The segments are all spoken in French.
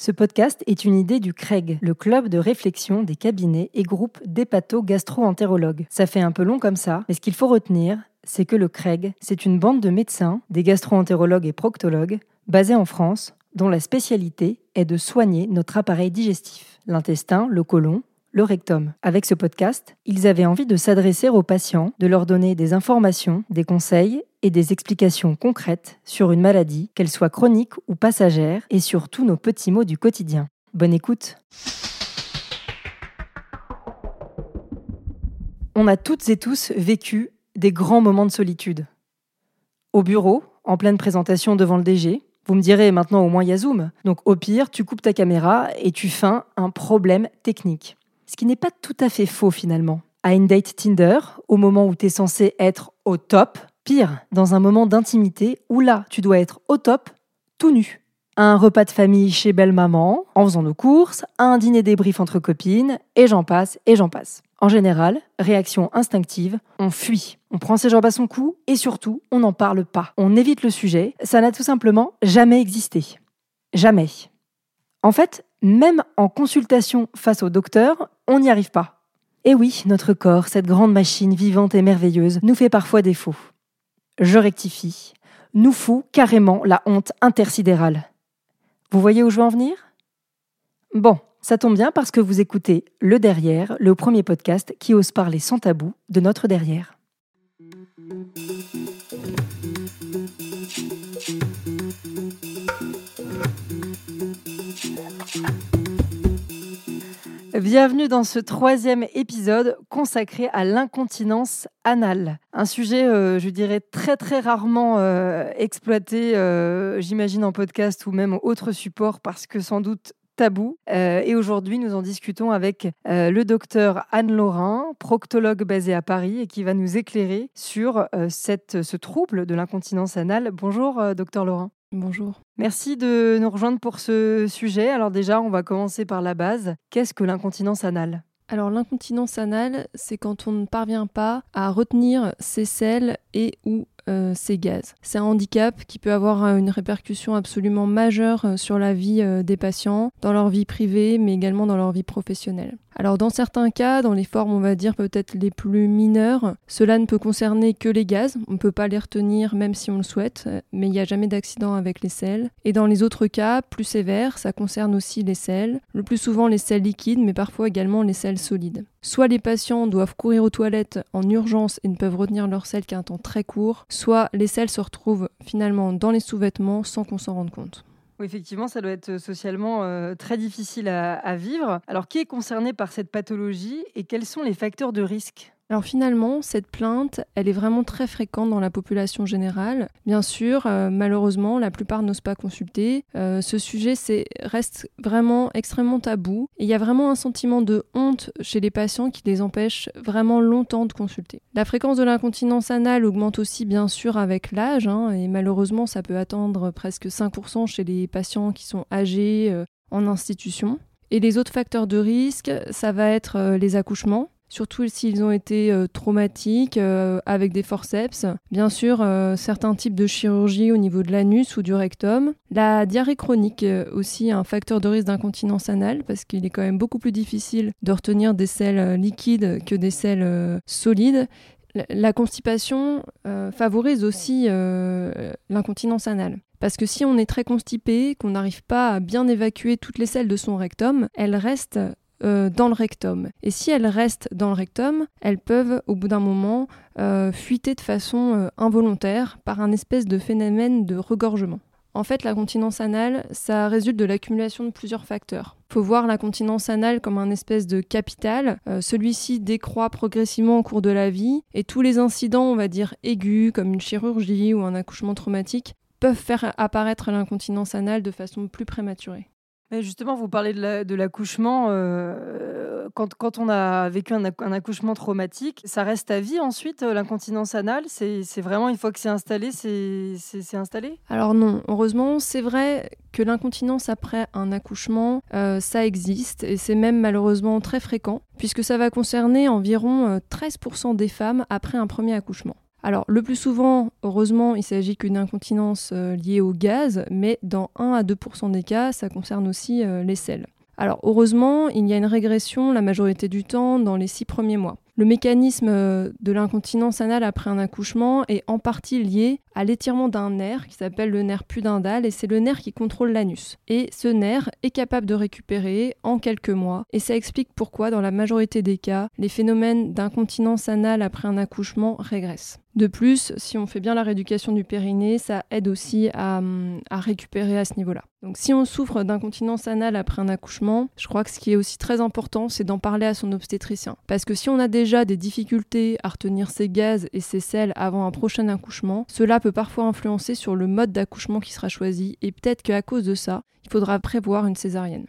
Ce podcast est une idée du CREG, le club de réflexion des cabinets et groupes d'hépato-gastro-entérologues. Ça fait un peu long comme ça, mais ce qu'il faut retenir, c'est que le CREG, c'est une bande de médecins, des gastro-entérologues et proctologues, basés en France, dont la spécialité est de soigner notre appareil digestif, l'intestin, le côlon, le rectum. Avec ce podcast, ils avaient envie de s'adresser aux patients, de leur donner des informations, des conseils et des explications concrètes sur une maladie, qu'elle soit chronique ou passagère, et sur tous nos petits mots du quotidien. Bonne écoute On a toutes et tous vécu des grands moments de solitude. Au bureau, en pleine présentation devant le DG, vous me direz maintenant au moins il y a Zoom. Donc au pire, tu coupes ta caméra et tu feins un problème technique. Ce qui n'est pas tout à fait faux finalement. À une date Tinder, au moment où tu es censé être au top, Pire, dans un moment d'intimité où là, tu dois être au top, tout nu. À un repas de famille chez belle-maman, en faisant nos courses, à un dîner débrief entre copines, et j'en passe, et j'en passe. En général, réaction instinctive, on fuit. On prend ses jambes à son cou et surtout, on n'en parle pas. On évite le sujet. Ça n'a tout simplement jamais existé. Jamais. En fait, même en consultation face au docteur, on n'y arrive pas. Et oui, notre corps, cette grande machine vivante et merveilleuse, nous fait parfois défaut je rectifie, nous fout carrément la honte intersidérale. Vous voyez où je veux en venir? Bon, ça tombe bien parce que vous écoutez Le Derrière, le premier podcast qui ose parler sans tabou de notre derrière. Bienvenue dans ce troisième épisode consacré à l'incontinence anale. Un sujet, euh, je dirais, très très rarement euh, exploité, euh, j'imagine, en podcast ou même autre support parce que sans doute tabou. et aujourd'hui, nous en discutons avec le docteur Anne Laurin, proctologue basé à Paris et qui va nous éclairer sur cette, ce trouble de l'incontinence anale. Bonjour, docteur Laurin. Bonjour. Merci de nous rejoindre pour ce sujet. Alors déjà, on va commencer par la base. Qu'est-ce que l'incontinence anale? Alors l'incontinence anale, c'est quand on ne parvient pas à retenir ses selles et ou euh, ces gaz. C'est un handicap qui peut avoir euh, une répercussion absolument majeure euh, sur la vie des patients, dans leur vie privée, mais également dans leur vie professionnelle. Alors dans certains cas, dans les formes on va dire peut-être les plus mineures, cela ne peut concerner que les gaz, on ne peut pas les retenir même si on le souhaite, mais il n'y a jamais d'accident avec les selles. Et dans les autres cas, plus sévères, ça concerne aussi les selles, le plus souvent les selles liquides, mais parfois également les selles solides. Soit les patients doivent courir aux toilettes en urgence et ne peuvent retenir leurs selles qu'un temps très court, soit les selles se retrouvent finalement dans les sous-vêtements sans qu'on s'en rende compte. Oui, effectivement, ça doit être socialement euh, très difficile à, vivre. Alors, qui est concerné par cette pathologie et quels sont les facteurs de risque? Alors finalement, cette plainte, elle est vraiment très fréquente dans la population générale. Bien sûr, euh, malheureusement, la plupart n'osent pas consulter. Euh, ce sujet reste vraiment extrêmement tabou. Et il y a vraiment un sentiment de honte chez les patients qui les empêche vraiment longtemps de consulter. La fréquence de l'incontinence anale augmente aussi bien sûr avec l'âge. Hein, et malheureusement, ça peut atteindre presque 5% chez les patients qui sont âgés euh, en institution. Et les autres facteurs de risque, ça va être les accouchements surtout s'ils ont été euh, traumatiques, euh, avec des forceps. Bien sûr, euh, certains types de chirurgie au niveau de l'anus ou du rectum. La diarrhée chronique, aussi un facteur de risque d'incontinence anale, parce qu'il est quand même beaucoup plus difficile de retenir des selles liquides que des selles solides. La constipation favorise aussi l'incontinence anale. Parce que si on est très constipé, qu'on n'arrive pas à bien évacuer toutes les selles de son rectum, elles restent euh, dans le rectum. Et si elles restent dans le rectum, elles peuvent au bout d'un moment euh, fuiter de façon euh, involontaire par un espèce de phénomène de regorgement. En fait, la continence anale, ça résulte de l'accumulation de plusieurs facteurs. Il faut voir la continence anale comme un espèce de capital. Celui-ci décroît progressivement au cours de la vie et tous les incidents, on va dire aigus, comme une chirurgie ou un accouchement traumatique, peuvent faire apparaître l'incontinence anale de façon plus prématurée justement, vous parlez de l'accouchement. Euh, quand, on a vécu un, accouchement traumatique, ça reste à vie ensuite, euh, l'incontinence anale? C'est vraiment, une fois que c'est installé, c'est installé? Alors non, heureusement, c'est vrai que l'incontinence après un accouchement, euh, ça existe et c'est même malheureusement très fréquent, puisque ça va concerner environ 13% des femmes après un premier accouchement. Alors, le plus souvent, heureusement, il s'agit qu'une incontinence euh, liée au gaz, mais dans 1 à 2% des cas, ça concerne aussi euh, les selles. Alors, heureusement, il y a une régression la majorité du temps dans les 6 premiers mois. Le mécanisme euh, de l'incontinence anale après un accouchement est en partie lié à l'étirement d'un nerf qui s'appelle le nerf pudendal et c'est le nerf qui contrôle l'anus. Et ce nerf est capable de récupérer en quelques mois et ça explique pourquoi dans la majorité des cas, les phénomènes d'incontinence anale après un accouchement régressent. De plus, si on fait bien la rééducation du périnée, ça aide aussi à, à récupérer à ce niveau-là. Donc si on souffre d'incontinence anale après un accouchement, je crois que ce qui est aussi très important, c'est d'en parler à son obstétricien. Parce que si on a déjà des difficultés à retenir ses gaz et ses selles avant un prochain accouchement, cela peut parfois influencer sur le mode d'accouchement qui sera choisi et peut-être qu'à cause de ça, il faudra prévoir une césarienne.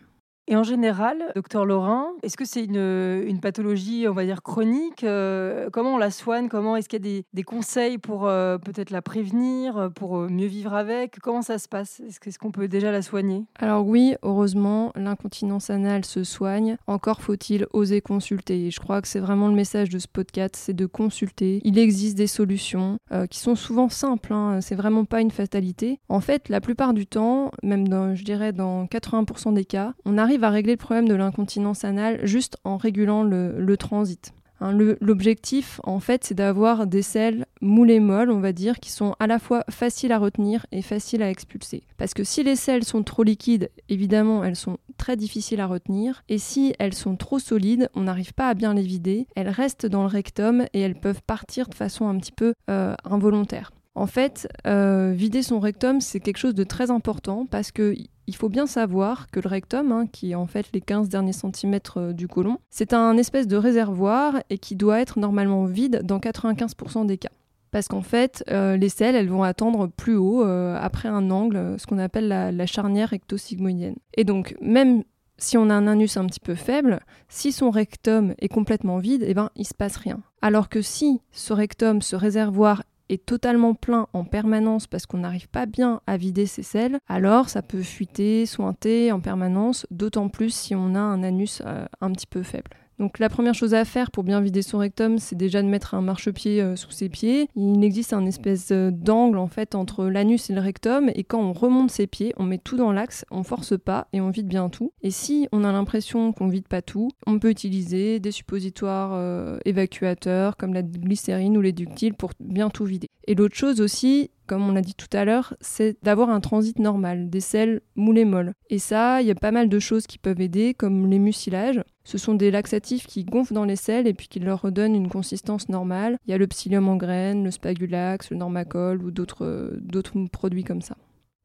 Et en général, docteur Laurin, est-ce que c'est une, pathologie, on va dire, chronique euh, Comment on la soigne Comment est-ce qu'il y a des, conseils pour euh, peut-être la prévenir, pour euh, mieux vivre avec? Comment ça se passe? Est-ce qu'on peut déjà la soigner? Alors oui, heureusement, l'incontinence anale se soigne. Encore faut-il oser consulter. Je crois que c'est vraiment le message de ce podcast, c'est de consulter. Il existe des solutions qui sont souvent simples. Hein. C'est vraiment pas une fatalité. En fait, la plupart du temps, même dans, je dirais dans 80% des cas, on arrive va régler le problème de l'incontinence anale juste en régulant le, transit. Hein, l'objectif, en fait, c'est d'avoir des selles moulées molles, on va dire, qui sont à la fois faciles à retenir et faciles à expulser. Parce que si les selles sont trop liquides, évidemment, elles sont très difficiles à retenir. Et si elles sont trop solides, on n'arrive pas à bien les vider. Elles restent dans le rectum et elles peuvent partir de façon un petit peu euh, involontaire. En fait, euh, vider son rectum, c'est quelque chose de très important parce que il faut bien savoir que le rectum, hein, qui est en fait les 15 derniers centimètres euh, du côlon, c'est un espèce de réservoir et qui doit être normalement vide dans 95% des cas. Parce qu'en fait, euh, les selles, elles vont attendre plus haut, après un angle, ce qu'on appelle la, charnière recto-sigmoïdienne. Et donc, même si on a un anus un petit peu faible, si son rectum est complètement vide, eh ben, il se passe rien. Alors que si ce rectum, ce réservoir est totalement plein en permanence parce qu'on n'arrive pas bien à vider ses selles, alors ça peut fuiter, sointer en permanence, d'autant plus si on a un anus euh, un petit peu faible. Donc la première chose à faire pour bien vider son rectum, c'est déjà de mettre un marchepied euh, sous ses pieds. Il existe un espèce euh, d'angle en fait entre l'anus et le rectum et quand on remonte ses pieds, on met tout dans l'axe, on force pas et on vide bien tout. Et si on a l'impression qu'on vide pas tout, on peut utiliser des suppositoires euh, évacuateurs comme la glycérine ou les ductiles pour bien tout vider. Et l'autre chose aussi, comme on l'a dit tout à l'heure, c'est d'avoir un transit normal, des selles moulées molles. Et ça, il y a pas mal de choses qui peuvent aider, comme les mucilages. Ce sont des laxatifs qui gonflent dans les selles et puis qui leur redonnent une consistance normale. Il y a le psyllium en graines, le spagulax, le normacol ou d'autres produits comme ça.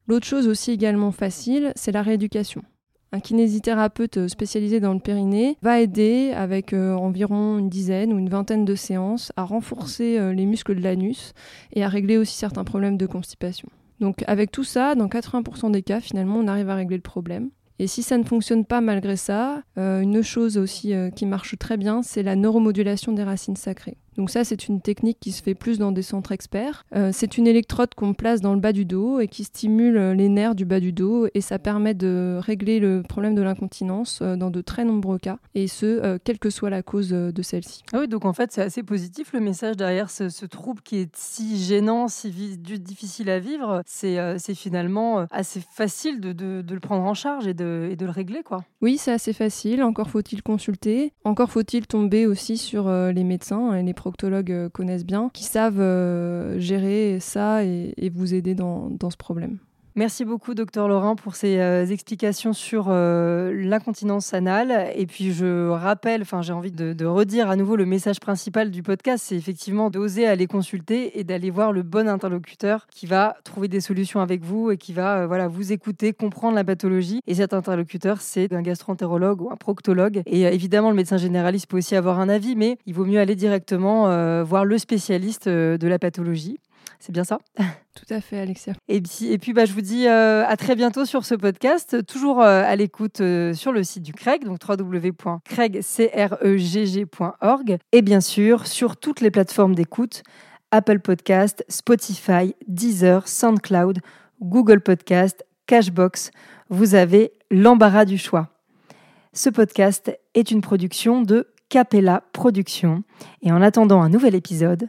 L'autre chose aussi également facile, c'est la rééducation. Un kinésithérapeute spécialisé dans le périnée va aider avec euh, environ une dizaine ou une vingtaine de séances à renforcer euh, les muscles de l'anus et à régler aussi certains problèmes de constipation. Donc avec tout ça, dans 80% des cas, finalement, on arrive à régler le problème. Et si ça ne fonctionne pas malgré ça, euh, une chose aussi qui marche très bien, c'est la neuromodulation des racines sacrées. Donc ça, c'est une technique qui se fait plus dans des centres experts. Euh, c'est une électrode qu'on place dans le bas du dos et qui stimule euh, les nerfs du bas du dos et ça permet de régler le problème de l'incontinence euh, dans de très nombreux cas et ce, quelle que soit la cause de celle-ci. Ah oui, donc en fait, c'est assez positif le message derrière ce, trouble qui est si gênant, si difficile à vivre. C'est finalement assez facile de, le prendre en charge et de, et de le régler, quoi. Oui, c'est assez facile. Encore faut-il consulter. Encore faut-il tomber aussi sur les médecins et les proctologues euh, connaissent bien, qui savent euh, gérer ça et, vous aider dans ce problème. Merci beaucoup, docteur Laurent, pour ces euh, explications sur euh, l'incontinence anale. Et puis, je rappelle, enfin, j'ai envie de, redire à nouveau le message principal du podcast, c'est effectivement d'oser aller consulter et d'aller voir le bon interlocuteur qui va trouver des solutions avec vous et qui va, euh, voilà, vous écouter, comprendre la pathologie. Et cet interlocuteur, c'est un gastroentérologue ou un proctologue. Et évidemment, le médecin généraliste peut aussi avoir un avis, mais il vaut mieux aller directement voir le spécialiste de la pathologie. C'est bien ça? Tout à fait, Alexia. Et puis, et puis bah, je vous dis euh, à très bientôt sur ce podcast, toujours euh, à l'écoute euh, sur le site du CREG, donc www.cregg.org, et bien sûr sur toutes les plateformes d'écoute, Apple Podcast, Spotify, Deezer, SoundCloud, Google Podcast, Cashbox. Vous avez l'embarras du choix. Ce podcast est une production de Capella Productions. Et en attendant un nouvel épisode,